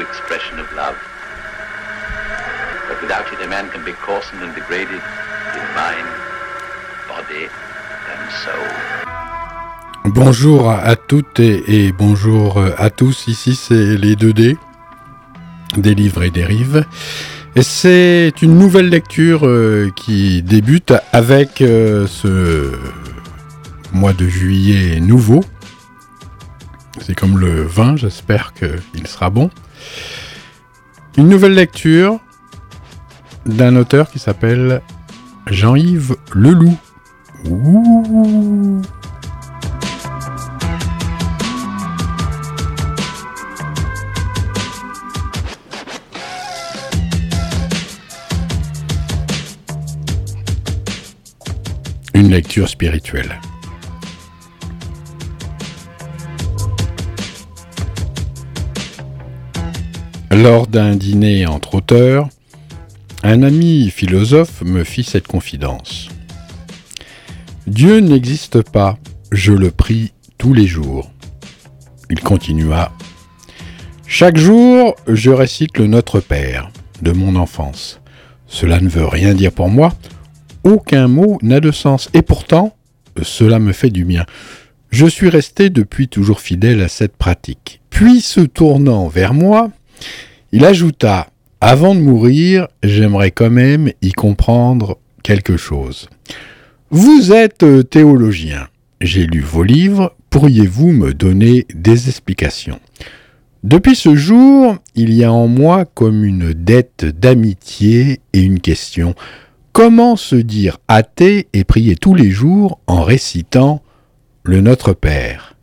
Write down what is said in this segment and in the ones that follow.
expression of love. But without man can be and degraded in mind, body, and soul. Bonjour à toutes et, bonjour à tous. Ici, c'est les 2D, des livres et des. Et c'est une nouvelle lecture euh, qui débute avec euh, ce mois de juillet nouveau. C'est comme le vin, j'espère qu'il sera bon. Une nouvelle lecture d'un auteur qui s'appelle Jean-Yves Leloup. Une lecture spirituelle. Lors d'un dîner entre auteurs, un ami philosophe me fit cette confidence. Dieu n'existe pas, je le prie tous les jours. Il continua. Chaque jour, je récite le Notre Père de mon enfance. Cela ne veut rien dire pour moi, aucun mot n'a de sens, et pourtant, cela me fait du bien. Je suis resté depuis toujours fidèle à cette pratique. Puis, se tournant vers moi, il ajouta Avant de mourir, j'aimerais quand même y comprendre quelque chose. Vous êtes théologien. J'ai lu vos livres. Pourriez-vous me donner des explications? Depuis ce jour, il y a en moi comme une dette d'amitié et une question. Comment se dire athée et prier tous les jours en récitant le Notre Père?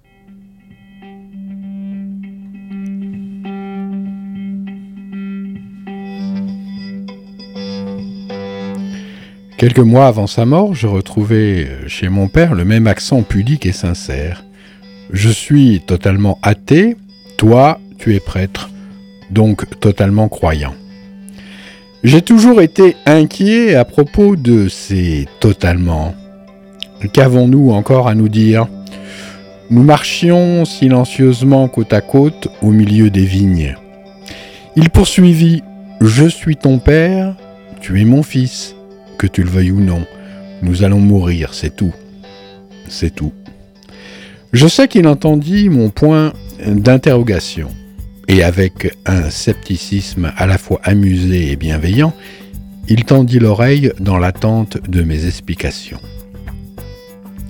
Quelques mois avant sa mort, je retrouvais chez mon père le même accent pudique et sincère. Je suis totalement athée, toi, tu es prêtre, donc totalement croyant. J'ai toujours été inquiet à propos de ces totalement. Qu'avons-nous encore à nous dire? Nous marchions silencieusement côte à côte au milieu des vignes. Il poursuivit Je suis ton père, tu es mon fils que tu le veuilles ou non. Nous allons mourir, c'est tout. C'est tout. Je sais qu'il entendit mon point d'interrogation, et avec un scepticisme à la fois amusé et bienveillant, il tendit l'oreille dans l'attente de mes explications.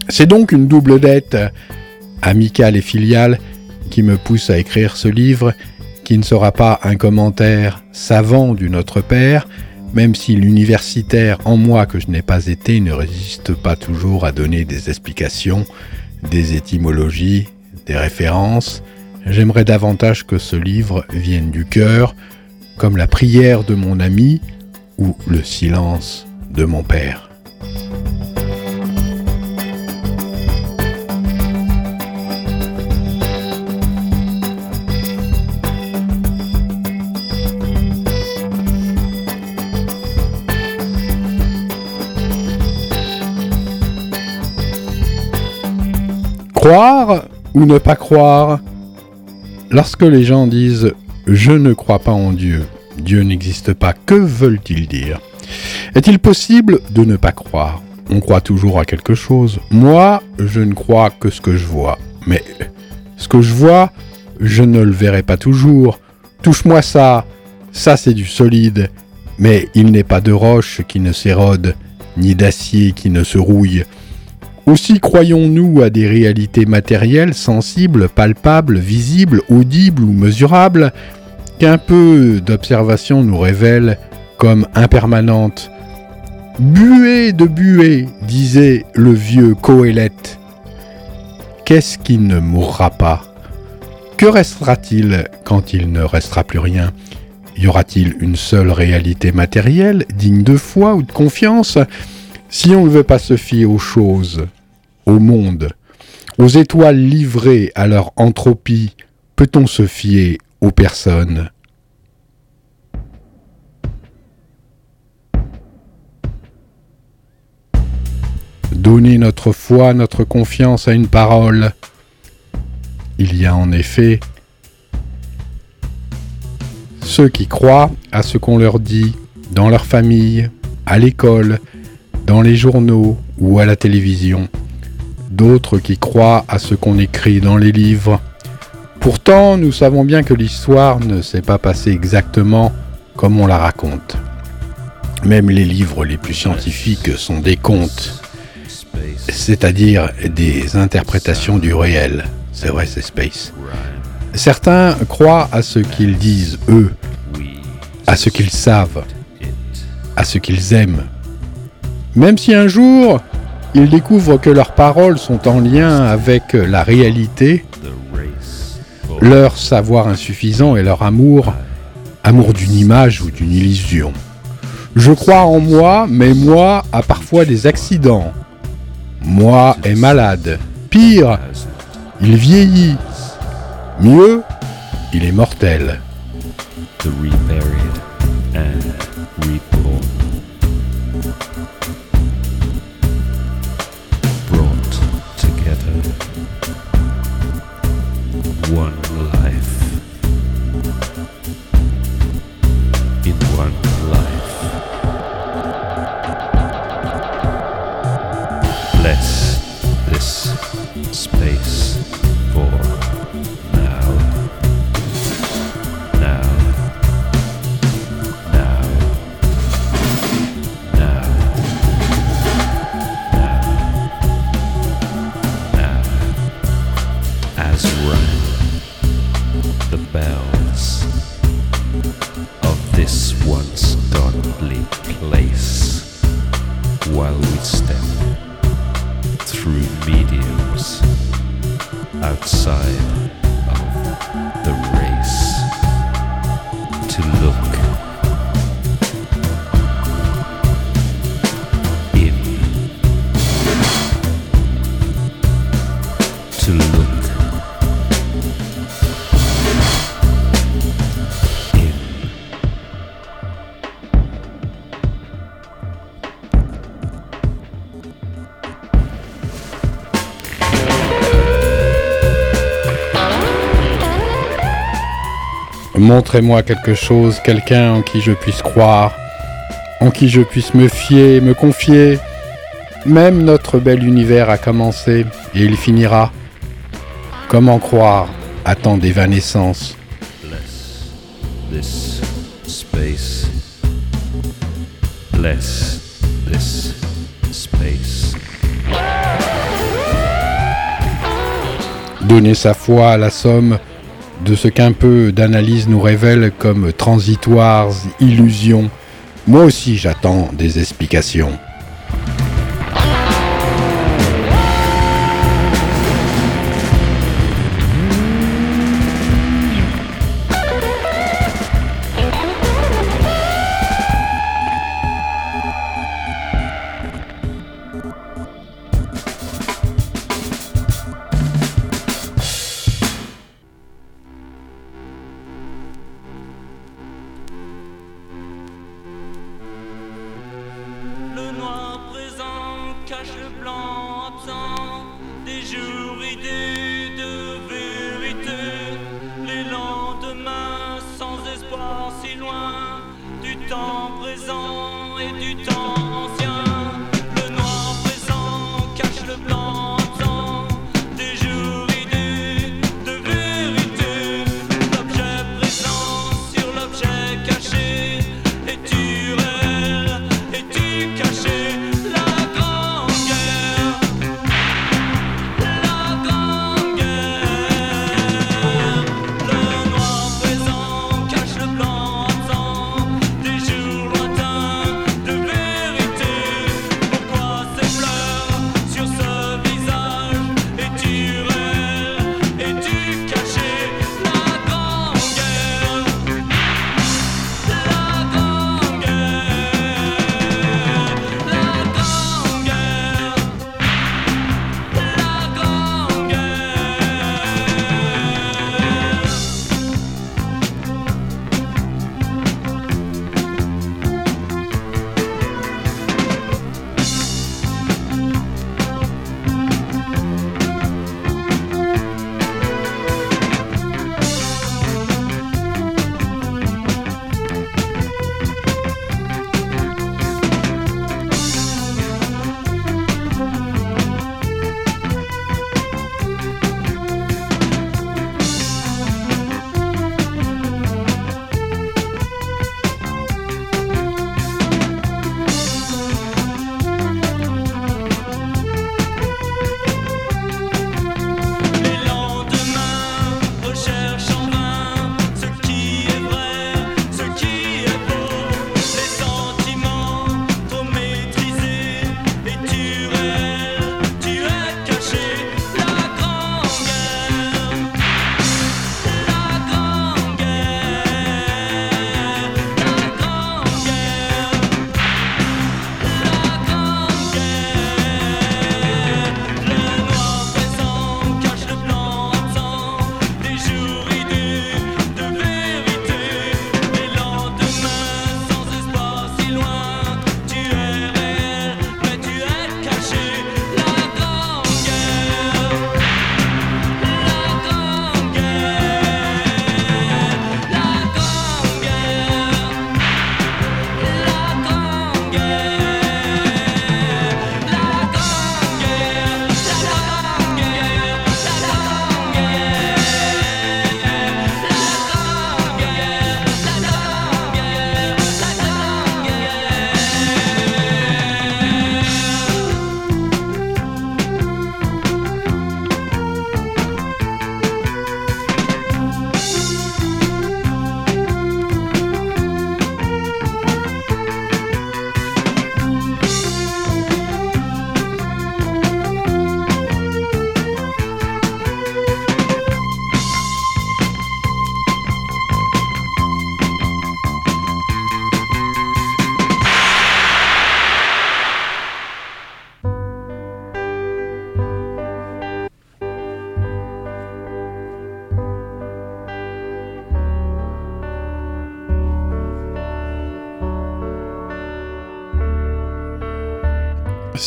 C'est donc une double dette, amicale et filiale, qui me pousse à écrire ce livre, qui ne sera pas un commentaire savant du Notre Père, même si l'universitaire en moi que je n'ai pas été ne résiste pas toujours à donner des explications, des étymologies, des références, j'aimerais davantage que ce livre vienne du cœur, comme la prière de mon ami ou le silence de mon père. Croire ou ne pas croire? Lorsque les gens disent ⁇ Je ne crois pas en Dieu, Dieu n'existe pas ⁇ que veulent-ils dire? Est-il possible de ne pas croire? On croit toujours à quelque chose. Moi, je ne crois que ce que je vois. Mais ce que je vois, je ne le verrai pas toujours. Touche-moi ça, ça c'est du solide. Mais il n'est pas de roche qui ne s'érode, ni d'acier qui ne se rouille. Aussi croyons-nous à des réalités matérielles, sensibles, palpables, visibles, audibles ou mesurables, qu'un peu d'observation nous révèle comme impermanentes. Buée de buée, disait le vieux Coëlette. Qu'est-ce qui ne mourra pas? Que restera-t-il quand il ne restera plus rien? Y aura-t-il une seule réalité matérielle, digne de foi ou de confiance? Si on ne veut pas se fier aux choses, au monde, aux étoiles livrées à leur entropie, peut-on se fier aux personnes? Donner notre foi, notre confiance à une parole. Il y a en effet ceux qui croient à ce qu'on leur dit dans leur famille, à l'école, dans les journaux ou à la télévision. D'autres qui croient à ce qu'on écrit dans les livres. Pourtant, nous savons bien que l'histoire ne s'est pas passée exactement comme on la raconte. Même les livres les plus scientifiques sont des contes, c'est-à-dire des interprétations du réel. C'est vrai, c'est Space. Certains croient à ce qu'ils disent, eux, à ce qu'ils savent, à ce qu'ils aiment. Même si un jour, ils découvrent que leurs paroles sont en lien avec la réalité, leur savoir insuffisant et leur amour, amour d'une image ou d'une illusion. Je crois en moi, mais moi a parfois des accidents. Moi est malade. Pire, il vieillit. Mieux, il est mortel. Rang the bells of this once godly place, while we step through mediums outside Montrez-moi quelque chose, quelqu'un en qui je puisse croire, en qui je puisse me fier, me confier. Même notre bel univers a commencé et il finira. Comment croire à tant d'évanescence? Bless this space. Bless this space. Donner sa foi à la somme de ce qu'un peu d'analyse nous révèle comme transitoires illusions. Moi aussi j'attends des explications.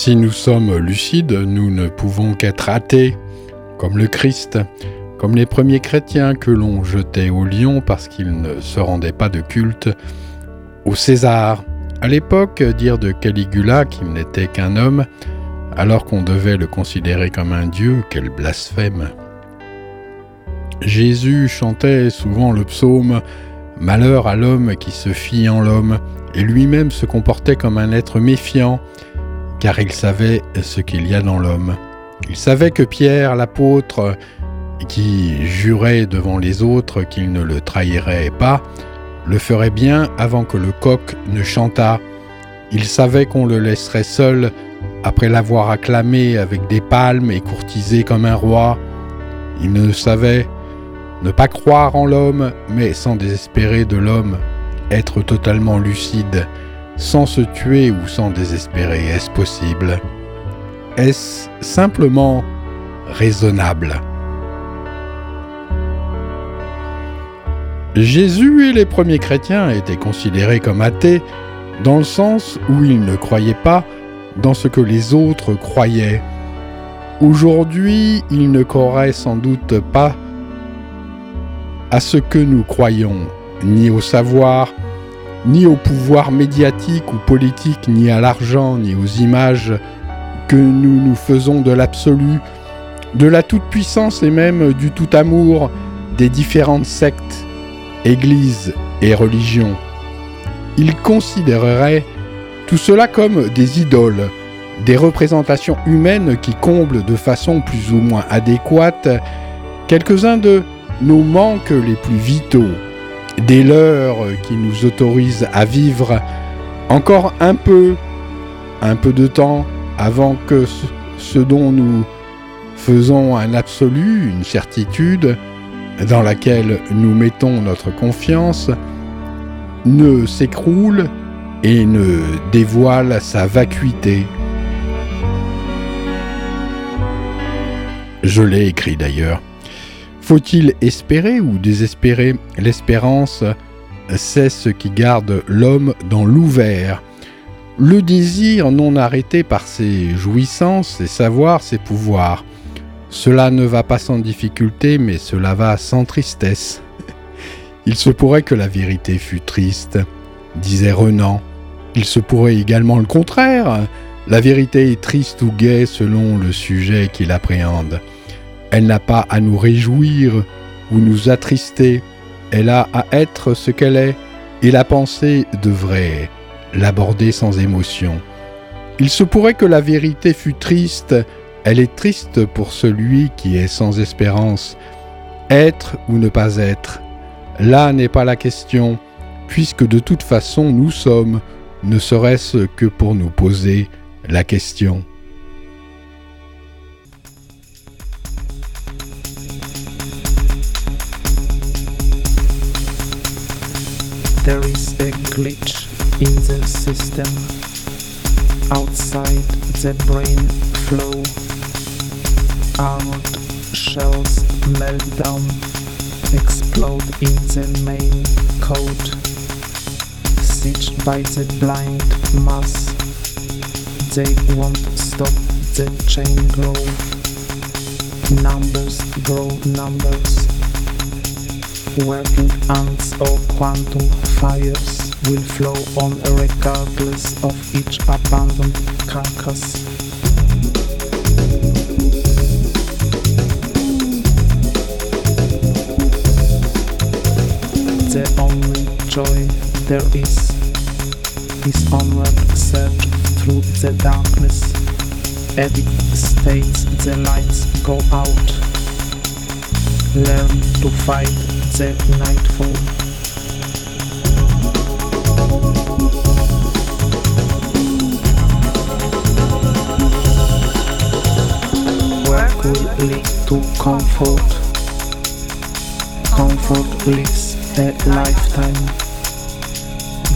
Si nous sommes lucides, nous ne pouvons qu'être athées, comme le Christ, comme les premiers chrétiens que l'on jetait au lion parce qu'ils ne se rendaient pas de culte au César. À l'époque, dire de Caligula qu'il n'était qu'un homme, alors qu'on devait le considérer comme un dieu, quel blasphème. Jésus chantait souvent le psaume Malheur à l'homme qui se fie en l'homme, et lui-même se comportait comme un être méfiant, car il savait ce qu'il y a dans l'homme. Il savait que Pierre, l'apôtre, qui jurait devant les autres qu'il ne le trahirait pas, le ferait bien avant que le coq ne chantât. Il savait qu'on le laisserait seul après l'avoir acclamé avec des palmes et courtisé comme un roi. Il ne savait ne pas croire en l'homme, mais sans désespérer de l'homme, être totalement lucide, sans se tuer ou sans désespérer, est-ce possible? Est-ce simplement raisonnable? Jésus et les premiers chrétiens étaient considérés comme athées dans le sens où ils ne croyaient pas dans ce que les autres croyaient. Aujourd'hui, ils ne croiraient sans doute pas à ce que nous croyons, ni au savoir, ni au pouvoir médiatique ou politique, ni à l'argent, ni aux images que nous nous faisons de l'absolu, de la toute-puissance et même du tout-amour des différentes sectes, églises et religions. Ils considéreraient tout cela comme des idoles, des représentations humaines qui comblent de façon plus ou moins adéquate quelques-uns de nos manques les plus vitaux, des leurs qui nous autorisent à vivre encore un peu, un peu de temps avant que ce dont nous faisons un absolu, une certitude, dans laquelle nous mettons notre confiance, ne s'écroule et ne dévoile sa vacuité. Je l'ai écrit d'ailleurs. Faut-il espérer ou désespérer L'espérance, c'est ce qui garde l'homme dans l'ouvert. Le désir non arrêté par ses jouissances, ses savoirs, ses pouvoirs. Cela ne va pas sans difficulté, mais cela va sans tristesse. Il se pourrait que la vérité fût triste, disait Renan. Il se pourrait également le contraire. La vérité est triste ou gaie selon le sujet qu'il appréhende. Elle n'a pas à nous réjouir ou nous attrister, elle a à être ce qu'elle est, et la pensée devrait l'aborder sans émotion. Il se pourrait que la vérité fût triste, elle est triste pour celui qui est sans espérance. Être ou ne pas être, là n'est pas la question, puisque de toute façon nous sommes, ne serait-ce que pour nous poser la question. Glitch in the system outside the brain flow. Armored shells melt down, explode in the main code. Sieged by the blind mass, they won't stop the chain grow. Numbers grow numbers. Working ants or quantum fires will flow on regardless of each abandoned carcass. The only joy there is is onward search through the darkness. Edict states the lights go out. Learn to fight the nightfall. Lead to comfort. Comfort lives a lifetime.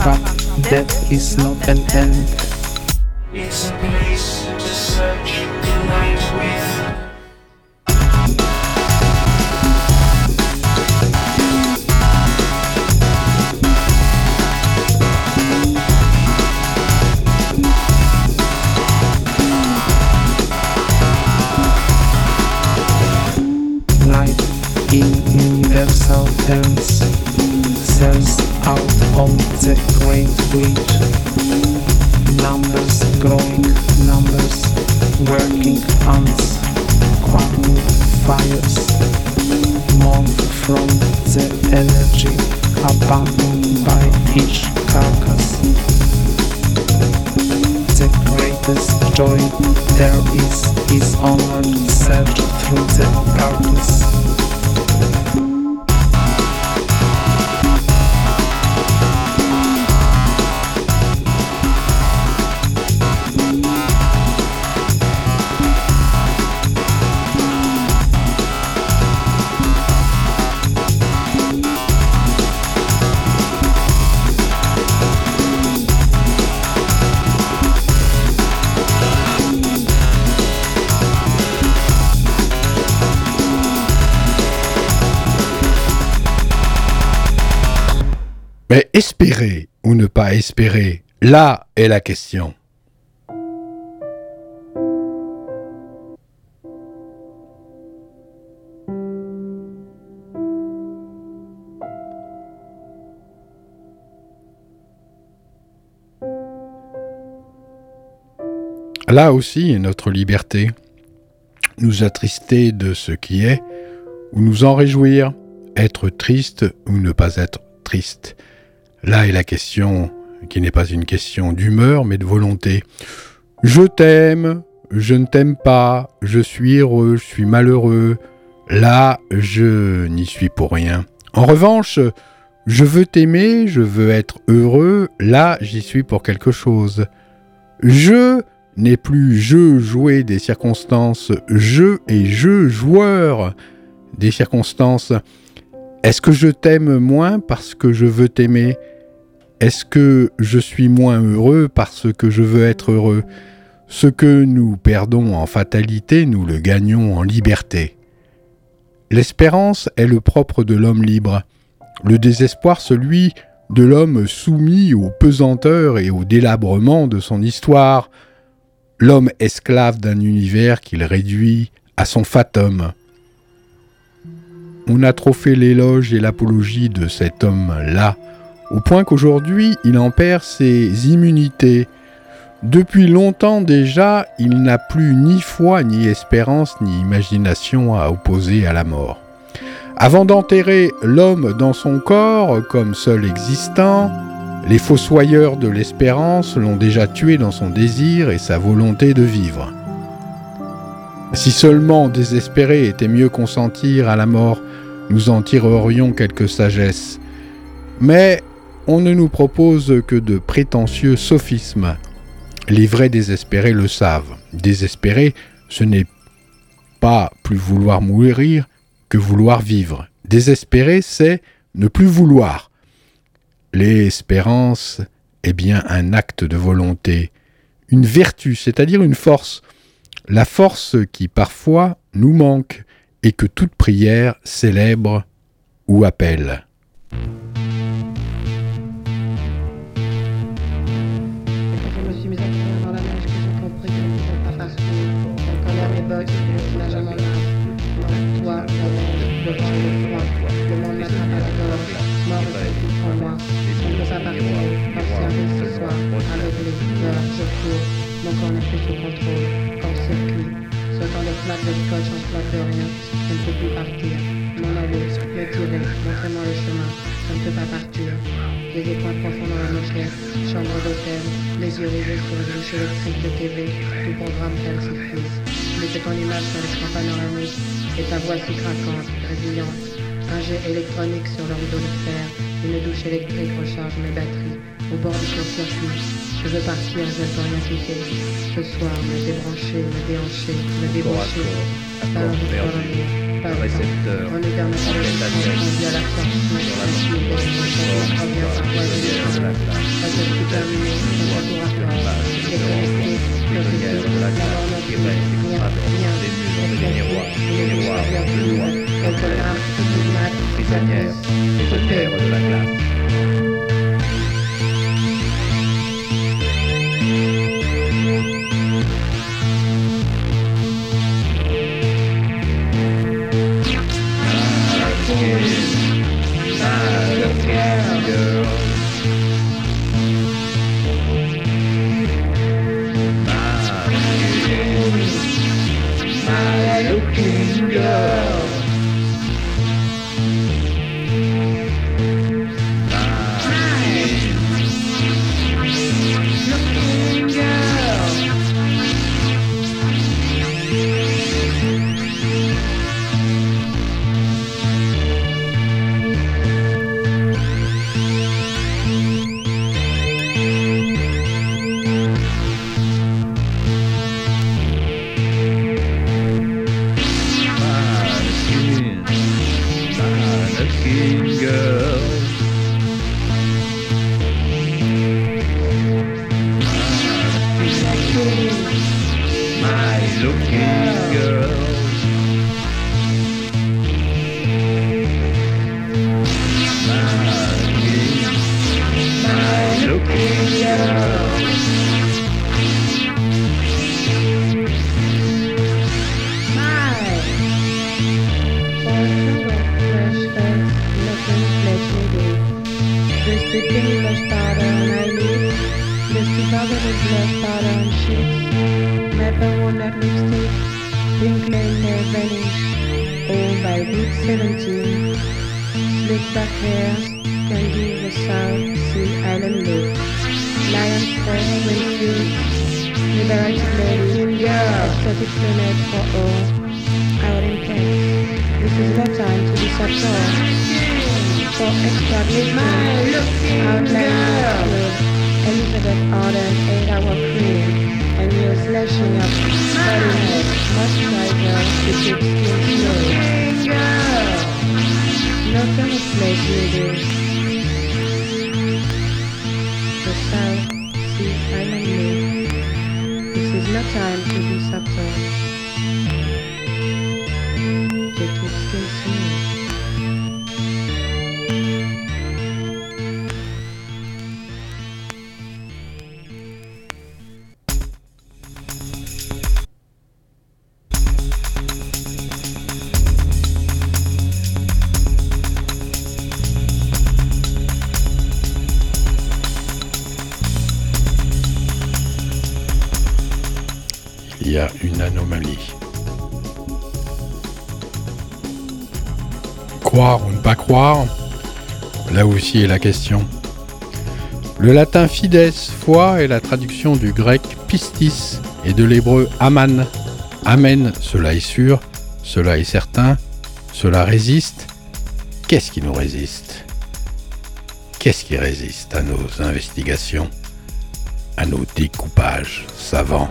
But death is not an end. It's sweet. Espérer ou ne pas espérer, là est la question. Là aussi est notre liberté. Nous attrister de ce qui est, ou nous en réjouir, être triste ou ne pas être triste. Là est la question qui n'est pas une question d'humeur, mais de volonté. Je t'aime, je ne t'aime pas, je suis heureux, je suis malheureux. Là, je n'y suis pour rien. En revanche, je veux t'aimer, je veux être heureux, là, j'y suis pour quelque chose. Je n'est plus je joué des circonstances, je et je joueur des circonstances. Est-ce que je t'aime moins parce que je veux t'aimer? Est-ce que je suis moins heureux parce que je veux être heureux? Ce que nous perdons en fatalité, nous le gagnons en liberté. L'espérance est le propre de l'homme libre, le désespoir celui de l'homme soumis aux pesanteurs et au délabrement de son histoire, l'homme esclave d'un univers qu'il réduit à son fatum. On a trop fait l'éloge et l'apologie de cet homme-là, au point qu'aujourd'hui il en perd ses immunités. Depuis longtemps déjà, il n'a plus ni foi, ni espérance, ni imagination à opposer à la mort. Avant d'enterrer l'homme dans son corps comme seul existant, les fossoyeurs de l'espérance l'ont déjà tué dans son désir et sa volonté de vivre. Si seulement désespérer était mieux consentir à la mort, nous en tirerions quelque sagesse. Mais on ne nous propose que de prétentieux sophismes. Les vrais désespérés le savent. Désespérer, ce n'est pas plus vouloir mourir que vouloir vivre. Désespérer, c'est ne plus vouloir. L'espérance est bien un acte de volonté, une vertu, c'est-à-dire une force, la force qui parfois nous manque et que toute prière célèbre ou appelle. De rien. Je ne peux plus partir. M'en aller, me tirer, montrez-moi le chemin. Je ne peux pas partir. Des points profonds dans la moquette, chambre d'hôtel, les yeux rivés sur le bouche électrique de TV, tout programme calcifrise. Mettez ton image sur l'écran panoramique, et ta voix si craquante, résiliente. Un jet électronique sur le rideau de fer, une douche électrique recharge mes batteries. Au bord du court-circuit, je veux partir, je ne peux rien quitter. Ce soir, me débrancher, me déhancher, me. Pas un pas le récepteur, à la sortie, dans la de guerre de la pas de tout terminé, à. Déconnecté, des des miroirs, des miroirs prisonnières, de classe. Place. The This is no time to be subtle. Est la question. Le latin fides, foi, est la traduction du grec pistis et de l'hébreu aman. Amen, cela est sûr, cela est certain, cela résiste. Qu'est-ce qui nous résiste? Qu'est-ce qui résiste à nos investigations, à nos découpages savants?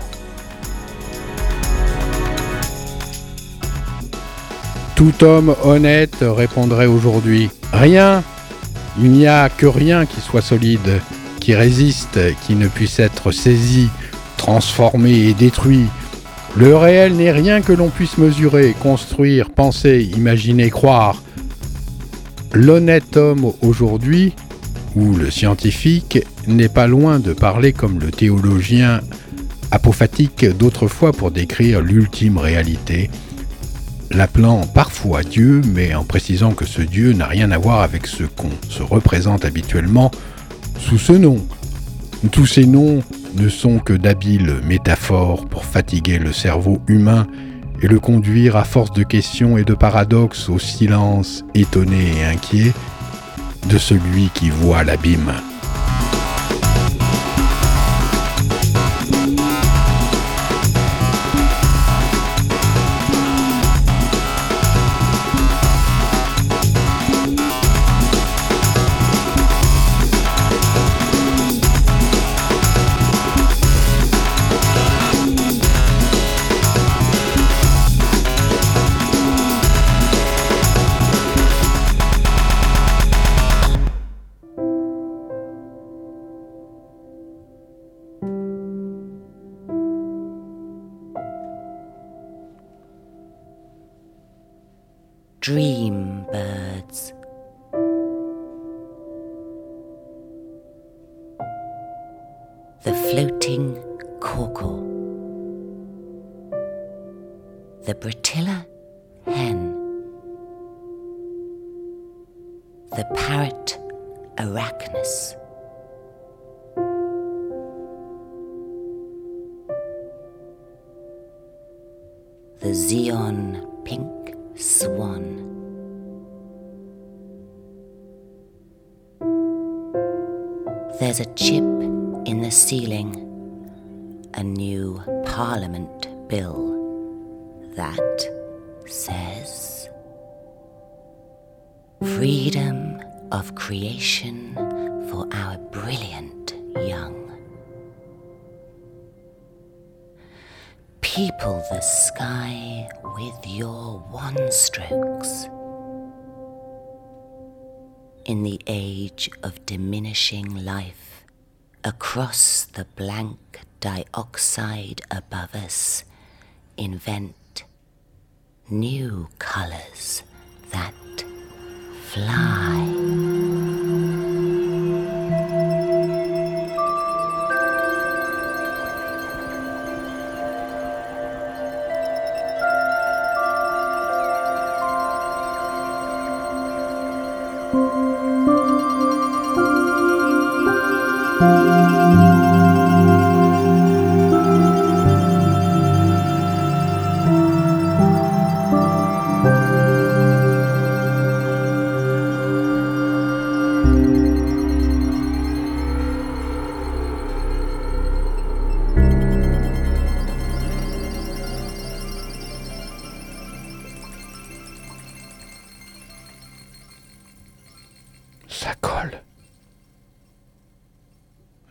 Tout homme honnête répondrait aujourd'hui Rien Il n'y a que rien qui soit solide, qui résiste, qui ne puisse être saisi, transformé et détruit. Le réel n'est rien que l'on puisse mesurer, construire, penser, imaginer, croire. L'honnête homme aujourd'hui, ou le scientifique, n'est pas loin de parler comme le théologien apophatique d'autrefois pour décrire l'ultime réalité, l'appelant parfois Dieu, mais en précisant que ce Dieu n'a rien à voir avec ce qu'on se représente habituellement sous ce nom. Tous ces noms ne sont que d'habiles métaphores pour fatiguer le cerveau humain et le conduire à force de questions et de paradoxes au silence étonné et inquiet de celui qui voit l'abîme. The parrot for our brilliant young. People the sky with your one strokes. In the age of diminishing life, across the blank dioxide above us, invent new colors that fly.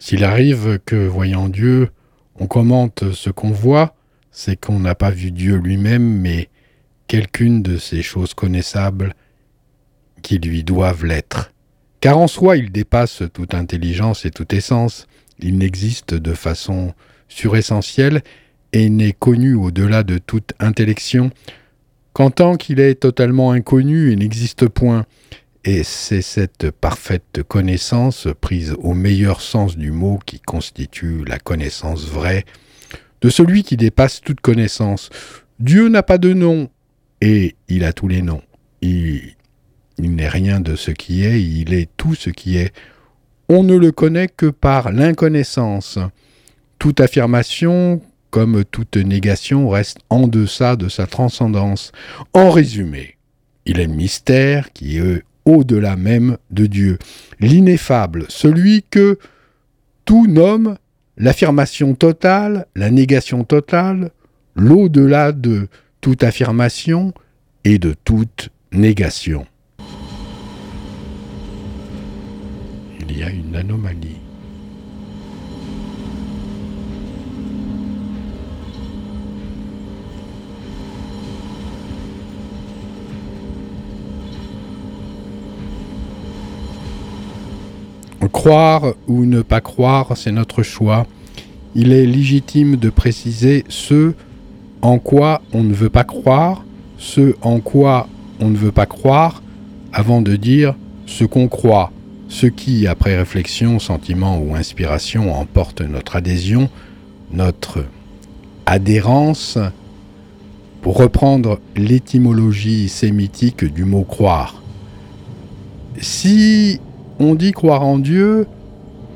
S'il arrive que, voyant Dieu, on commente ce qu'on voit, c'est qu'on n'a pas vu Dieu lui-même, mais quelqu'une de ces choses connaissables qui lui doivent l'être. Car en soi, il dépasse toute intelligence et toute essence, il n'existe de façon suressentielle et n'est connu au-delà de toute intellection qu'en tant qu'il est totalement inconnu et n'existe point. Et c'est cette parfaite connaissance, prise au meilleur sens du mot, qui constitue la connaissance vraie de celui qui dépasse toute connaissance. Dieu n'a pas de nom, et il a tous les noms. Il, n'est rien de ce qui est, il est tout ce qui est. On ne le connaît que par l'inconnaissance. Toute affirmation, comme toute négation, reste en deçà de sa transcendance. En résumé, il est le mystère qui est au-delà même de Dieu, l'ineffable, celui que tout nomme l'affirmation totale, la négation totale, l'au-delà de toute affirmation et de toute négation. Il y a une anomalie. Croire ou ne pas croire, c'est notre choix. Il est légitime de préciser ce en quoi on ne veut pas croire, ce en quoi on ne veut pas croire, avant de dire ce qu'on croit, ce qui, après réflexion, sentiment ou inspiration, emporte notre adhésion, notre adhérence, pour reprendre l'étymologie sémitique du mot croire. Si on dit croire en Dieu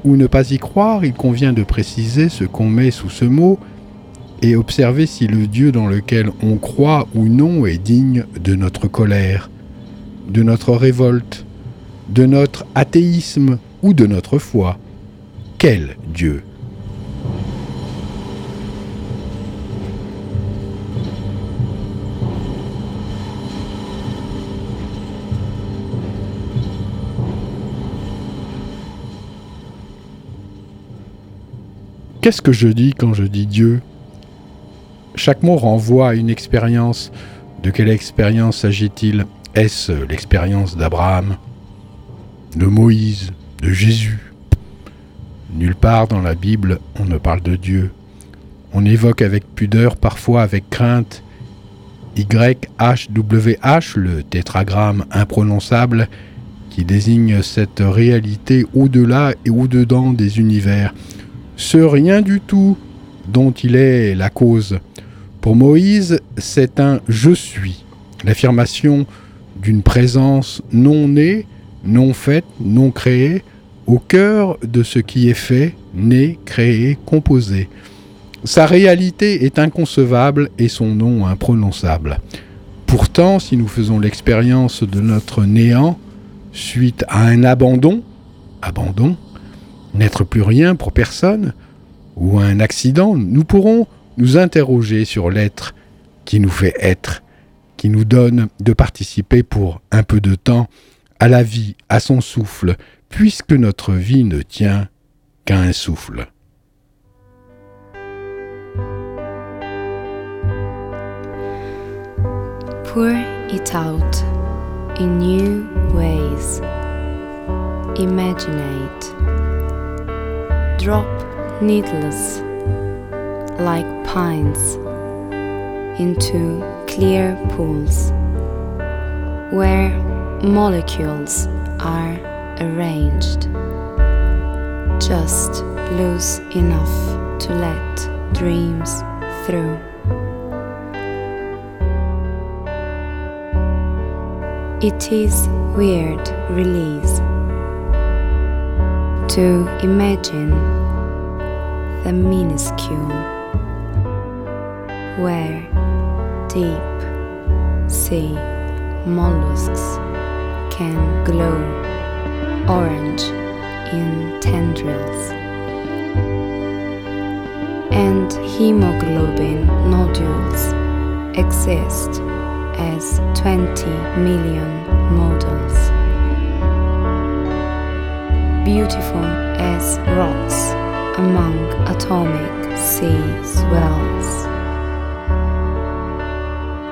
ou ne pas y croire, il convient de préciser ce qu'on met sous ce mot et observer si le Dieu dans lequel on croit ou non est digne de notre colère, de notre révolte, de notre athéisme ou de notre foi. Quel Dieu? Qu'est-ce que je dis quand je dis Dieu? Chaque mot renvoie à une expérience. De quelle expérience s'agit-il? Est-ce l'expérience d'Abraham, de Moïse, de Jésus? Nulle part dans la Bible on ne parle de Dieu. On évoque avec pudeur, parfois avec crainte, YHWH, le tétragramme imprononçable qui désigne cette réalité au-delà et au-dedans des univers ce rien du tout dont il est la cause. Pour Moïse, c'est un je suis, l'affirmation d'une présence non née non faite, non créée, au cœur de ce qui est fait, né, créé, composé. Sa réalité est inconcevable et son nom imprononçable. Pourtant, si nous faisons l'expérience de notre néant, suite à un abandon, abandon, n'être plus rien pour personne, ou un accident, nous pourrons nous interroger sur l'être qui nous fait être, qui nous donne de participer pour un peu de temps à la vie, à son souffle, puisque notre vie ne tient qu'à un souffle. Pour it out in new ways. Drop needless like pines into clear pools where molecules are arranged just loose enough to let dreams through. It is weird release to imagine the minuscule where deep sea mollusks can glow orange in tendrils and hemoglobin nodules exist as 20 million models. Beautiful as rocks among atomic sea swells.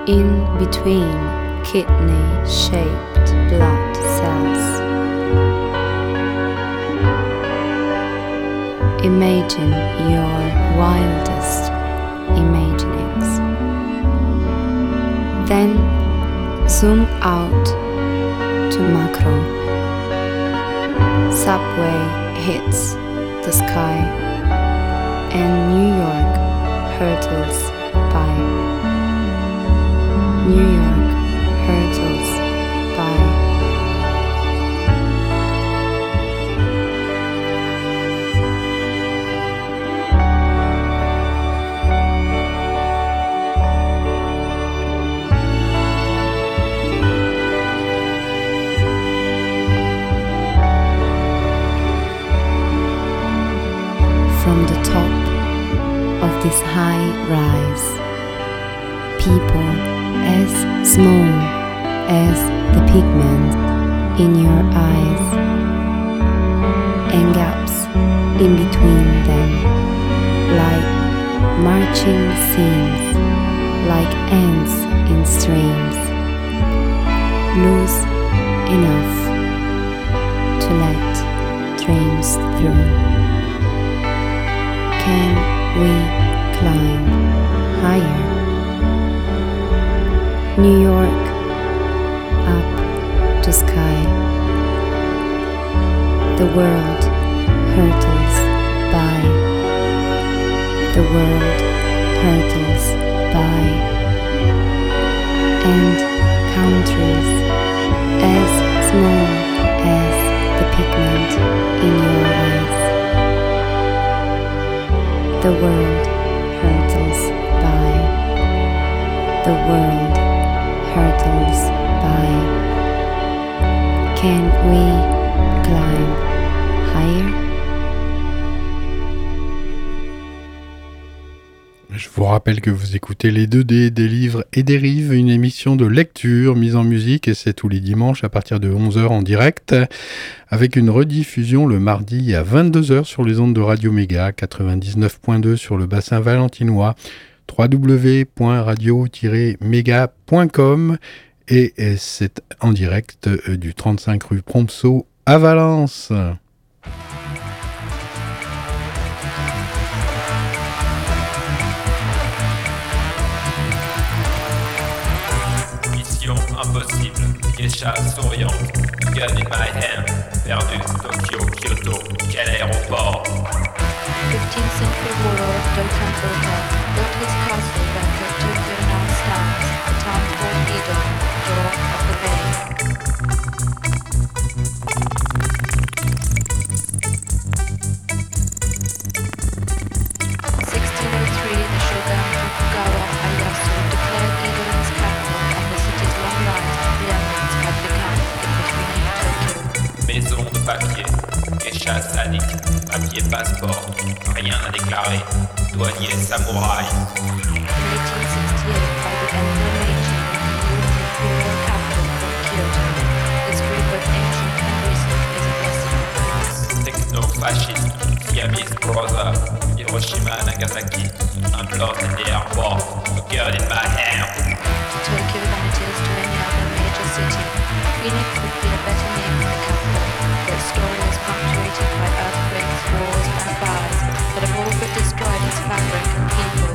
In between kidney shaped blood cells. Imagine your wildest imaginings. Then zoom out to macro. Subway hits the sky, and New York hurtles by. New York hurtles this high rise, people as small as the pigment in your eyes, and gaps in between them, like marching scenes, like ants in streams, loose que vous écoutez les 2D des livres et des rives, une émission de lecture mise en musique et c'est tous les dimanches à partir de 11h en direct avec une rediffusion le mardi à 22h sur les ondes de Radio Méga 99.2 sur le bassin valentinois www.radio-méga.com et c'est en direct euh, du 35 rue Prompso à Valence. Souriante. Gun in my hand. Perdu. Tokyo, Kyoto. Quel aéroport 15th century warlord Dokan Oka built his castle Tokyo now stands, a town called Edo, jaw of the bay. douanier passeport, rien à déclarer, douanier samouraï. Techno-fasciste, Siamese brother, Hiroshima Nagasaki, un blood in the airport, a girl in my hair. Tokyo to other major city. Phoenix would be a better name for the capital, but story is punctuated by earthquakes. walls and bars that have all but destroyed its fabric and people.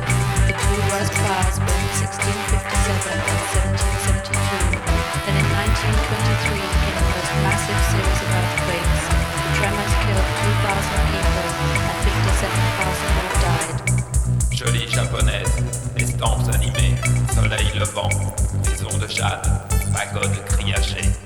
The two worst fires were 1657 and 1772, and in 1923 came the most massive series of earthquakes. The tremors killed 2,000 people and 57,000 more died. Jolie japonaise, estampes animées, soleil levant, maison de jade, pagode criachée.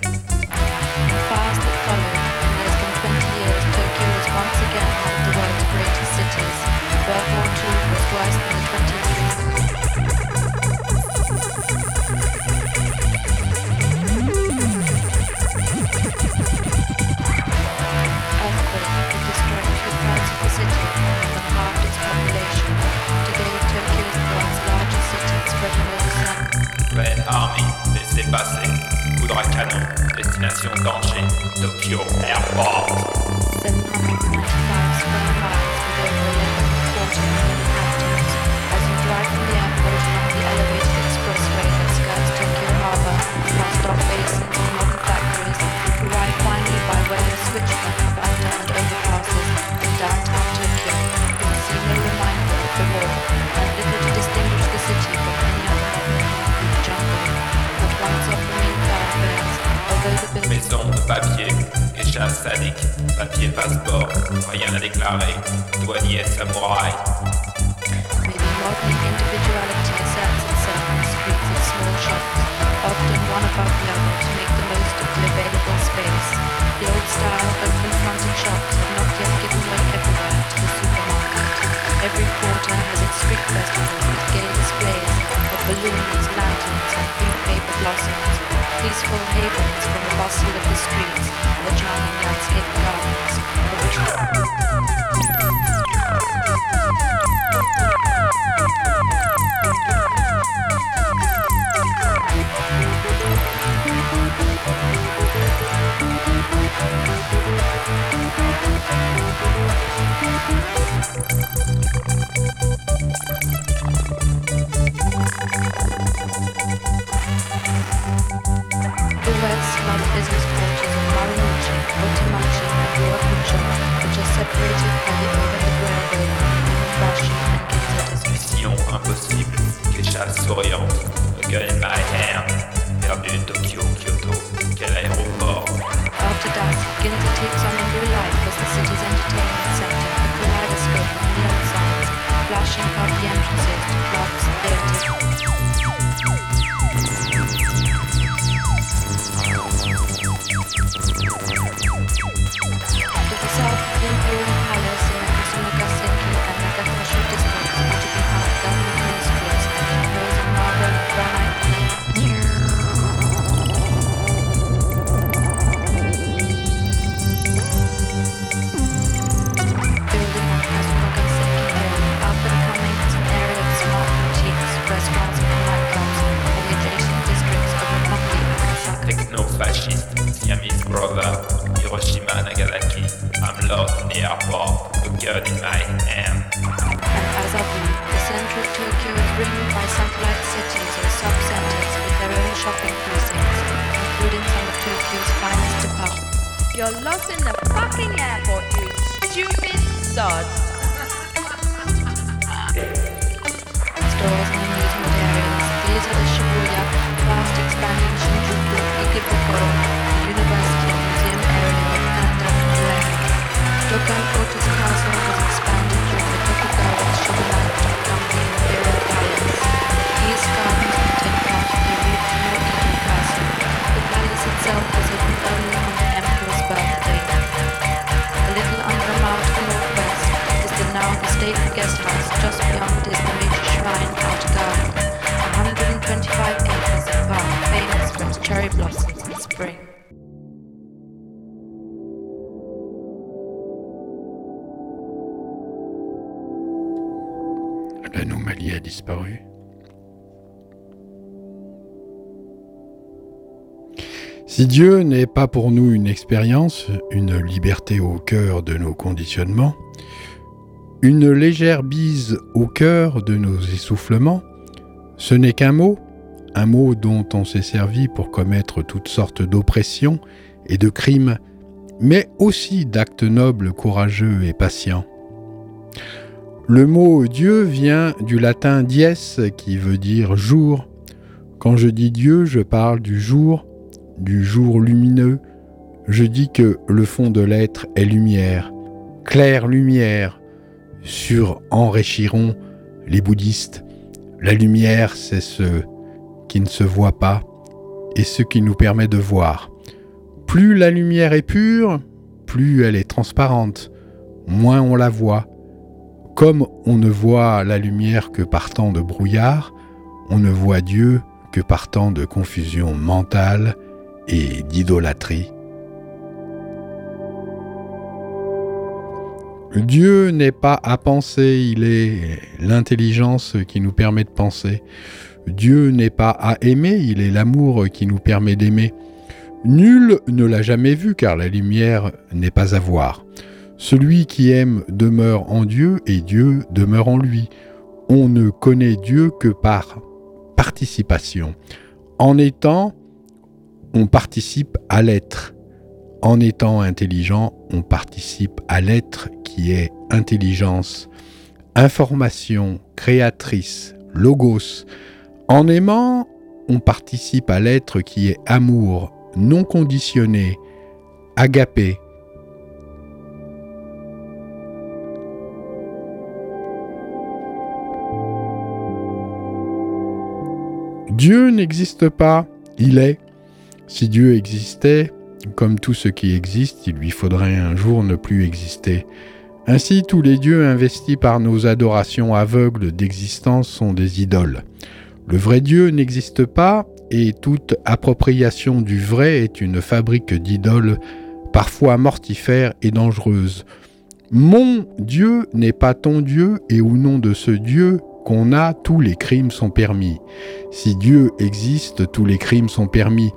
L'anomalie a disparu. Si Dieu n'est pas pour nous une expérience, une liberté au cœur de nos conditionnements, une légère bise au cœur de nos essoufflements, ce n'est qu'un mot, un mot dont on s'est servi pour commettre toutes sortes d'oppressions et de crimes, mais aussi d'actes nobles, courageux et patients. Le mot Dieu vient du latin dies qui veut dire jour. Quand je dis Dieu, je parle du jour, du jour lumineux. Je dis que le fond de l'être est lumière, claire lumière. Sur enrichiront les bouddhistes. La lumière, c'est ce qui ne se voit pas et ce qui nous permet de voir. Plus la lumière est pure, plus elle est transparente, moins on la voit. Comme on ne voit la lumière que partant de brouillard, on ne voit Dieu que partant de confusion mentale et d'idolâtrie. Dieu n'est pas à penser, il est l'intelligence qui nous permet de penser. Dieu n'est pas à aimer, il est l'amour qui nous permet d'aimer. Nul ne l'a jamais vu car la lumière n'est pas à voir. Celui qui aime demeure en Dieu et Dieu demeure en lui. On ne connaît Dieu que par participation. En étant, on participe à l'être. En étant intelligent, on participe à l'être qui est intelligence, information, créatrice, logos. En aimant, on participe à l'être qui est amour, non conditionné, agapé. Dieu n'existe pas, il est. Si Dieu existait, comme tout ce qui existe, il lui faudrait un jour ne plus exister. Ainsi, tous les dieux investis par nos adorations aveugles d'existence sont des idoles. Le vrai Dieu n'existe pas, et toute appropriation du vrai est une fabrique d'idoles parfois mortifères et dangereuses. Mon Dieu n'est pas ton Dieu, et au nom de ce Dieu qu'on a, tous les crimes sont permis. Si Dieu existe, tous les crimes sont permis.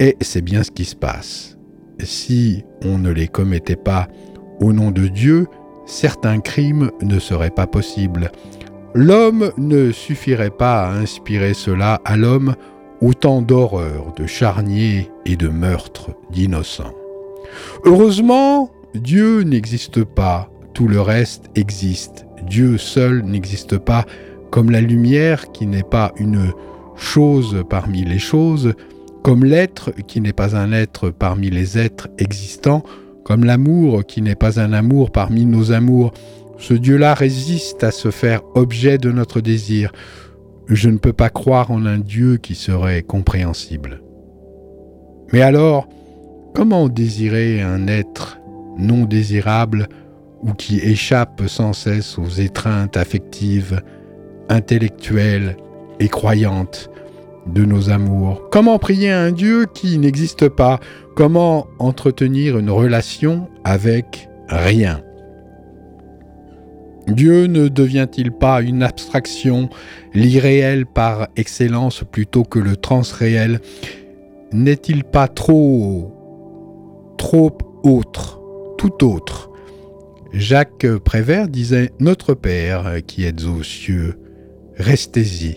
Et c'est bien ce qui se passe. Si on ne les commettait pas au nom de Dieu, certains crimes ne seraient pas possibles. L'homme ne suffirait pas à inspirer cela à l'homme autant d'horreurs, de charniers et de meurtres d'innocents. Heureusement, Dieu n'existe pas, tout le reste existe. Dieu seul n'existe pas comme la lumière qui n'est pas une chose parmi les choses, comme l'être qui n'est pas un être parmi les êtres existants, comme l'amour qui n'est pas un amour parmi nos amours. Ce Dieu-là résiste à se faire objet de notre désir. Je ne peux pas croire en un Dieu qui serait compréhensible. Mais alors, comment désirer un être non désirable ou qui échappe sans cesse aux étreintes affectives, intellectuelles et croyantes de nos amours? Comment prier un Dieu qui n'existe pas? Comment entretenir une relation avec rien? Dieu ne devient-il pas une abstraction, l'irréel par excellence plutôt que le transréel? N'est-il pas trop, trop autre, tout autre? Jacques Prévert disait Notre Père qui êtes aux cieux, restez-y.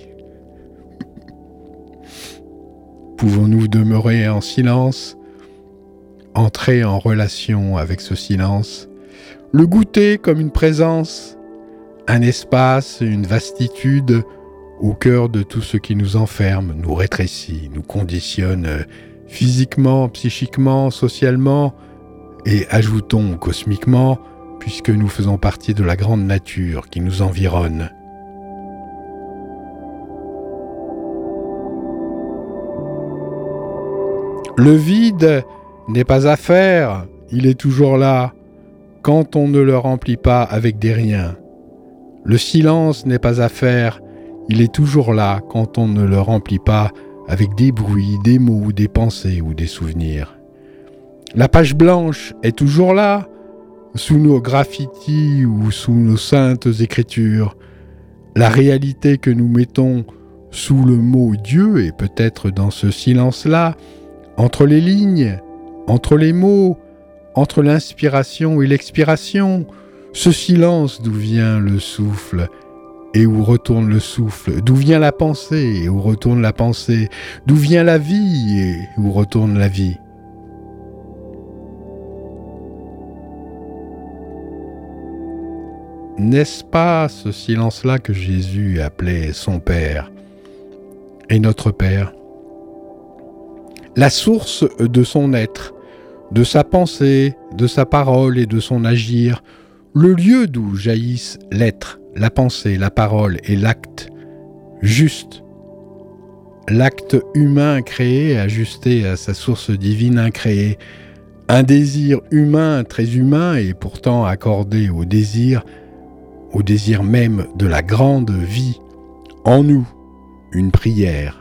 Pouvons-nous demeurer en silence, entrer en relation avec ce silence, le goûter comme une présence, un espace, une vastitude au cœur de tout ce qui nous enferme, nous rétrécit, nous conditionne physiquement, psychiquement, socialement, et ajoutons cosmiquement, puisque nous faisons partie de la grande nature qui nous environne. Le vide n'est pas à faire, il est toujours là, quand on ne le remplit pas avec des riens. Le silence n'est pas à faire, il est toujours là quand on ne le remplit pas avec des bruits, des mots, des pensées ou des souvenirs. La page blanche est toujours là, sous nos graffitis ou sous nos saintes écritures. La réalité que nous mettons sous le mot Dieu est peut-être dans ce silence-là, entre les lignes, entre les mots, entre l'inspiration et l'expiration, ce silence d'où vient le souffle et où retourne le souffle, d'où vient la pensée et où retourne la pensée, d'où vient la vie et où retourne la vie? N'est-ce pas ce silence-là que Jésus appelait son Père et notre Père? La source de son être, de sa pensée, de sa parole et de son agir, le lieu d'où jaillissent l'être, la pensée, la parole et l'acte juste, l'acte humain créé, ajusté à sa source divine incréée, un désir humain très humain et pourtant accordé au désir, au désir même de la grande vie, en nous, une prière.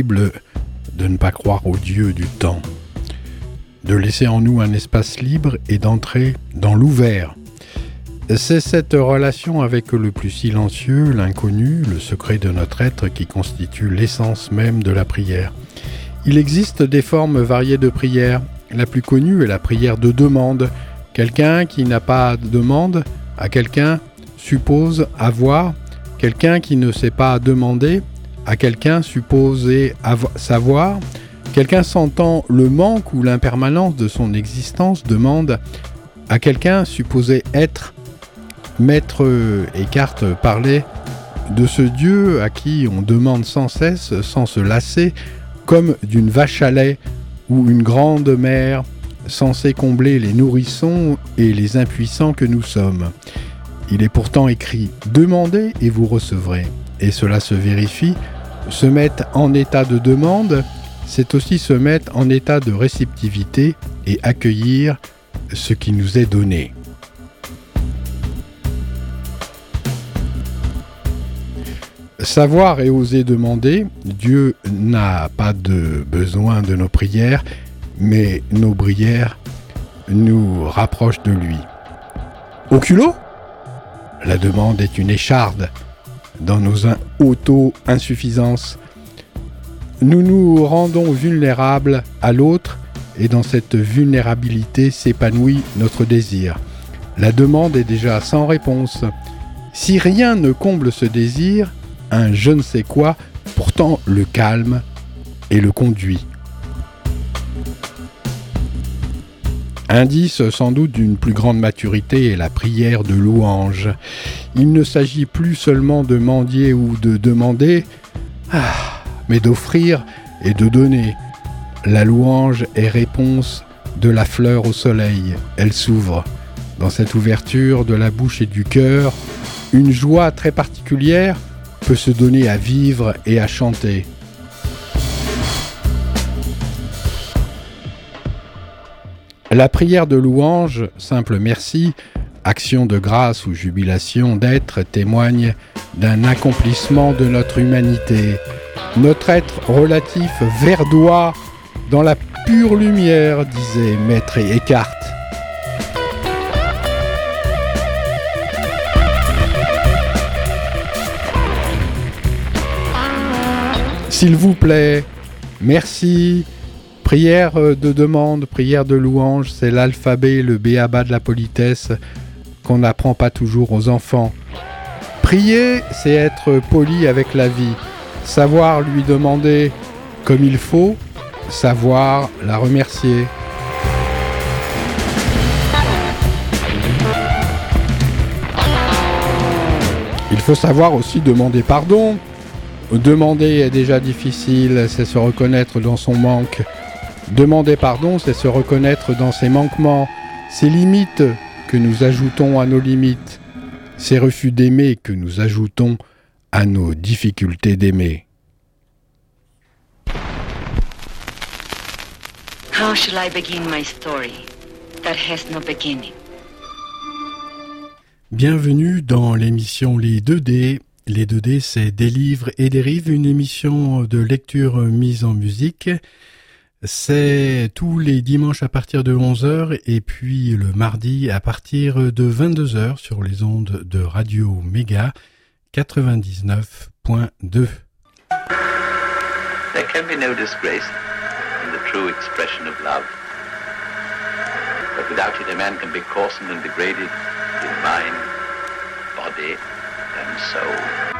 De ne pas croire au Dieu du temps, de laisser en nous un espace libre et d'entrer dans l'ouvert. C'est cette relation avec le plus silencieux, l'inconnu, le secret de notre être qui constitue l'essence même de la prière. Il existe des formes variées de prière. La plus connue est la prière de demande. Quelqu'un qui n'a pas de demande à quelqu'un suppose avoir. Quelqu'un qui ne sait pas demander à quelqu'un supposé avo- savoir. Quelqu'un sentant le manque ou l'impermanence de son existence demande à quelqu'un supposé être Maître Eckhart parlait de ce Dieu à qui on demande sans cesse, sans se lasser, comme d'une vache à lait ou une grande mère censée combler les nourrissons et les impuissants que nous sommes. Il est pourtant écrit Demandez et vous recevrez. Et cela se vérifie. Se mettre en état de demande, c'est aussi se mettre en état de réceptivité et accueillir ce qui nous est donné. Savoir et oser demander, Dieu n'a pas de besoin de nos prières, mais nos prières nous rapprochent de lui. Au culot? La demande est une écharde dans nos auto-insuffisances. Nous nous rendons vulnérables à l'autre et dans cette vulnérabilité s'épanouit notre désir. La demande est déjà sans réponse. Si rien ne comble ce désir, un je ne sais quoi, pourtant le calme et le conduit. Indice sans doute d'une plus grande maturité est la prière de louange. Il ne s'agit plus seulement de mendier ou de demander, ah, mais d'offrir et de donner. La louange est réponse de la fleur au soleil. Elle s'ouvre. Dans cette ouverture de la bouche et du cœur, une joie très particulière peut se donner à vivre et à chanter. La prière de louange, simple merci, action de grâce ou jubilation d'être témoigne d'un accomplissement de notre humanité. Notre être relatif verdoie dans la pure lumière, disait Maître Eckhart. S'il vous plaît, merci. Prière de demande, prière de louange, c'est l'alphabet, le béaba de la politesse qu'on n'apprend pas toujours aux enfants. Prier, c'est être poli avec la vie, savoir lui demander comme il faut, savoir la remercier. Il faut savoir aussi demander pardon. Demander est déjà difficile, c'est se reconnaître dans son manque. Demander pardon, c'est se reconnaître dans ses manquements, ses limites que nous ajoutons à nos limites, ces refus d'aimer que nous ajoutons à nos difficultés d'aimer. How shall I begin my story that has no beginning? Bienvenue dans l'émission Les 2D. Les 2D, c'est des livres et des rives, une émission de lecture mise en musique. C'est tous les dimanches à partir de 11h et puis le mardi à partir de 22h sur les ondes de Radio Méga 99.2. There can be no disgrace in the true expression of love. But without it, a man can be coarsened and degraded in mind, body, and soul.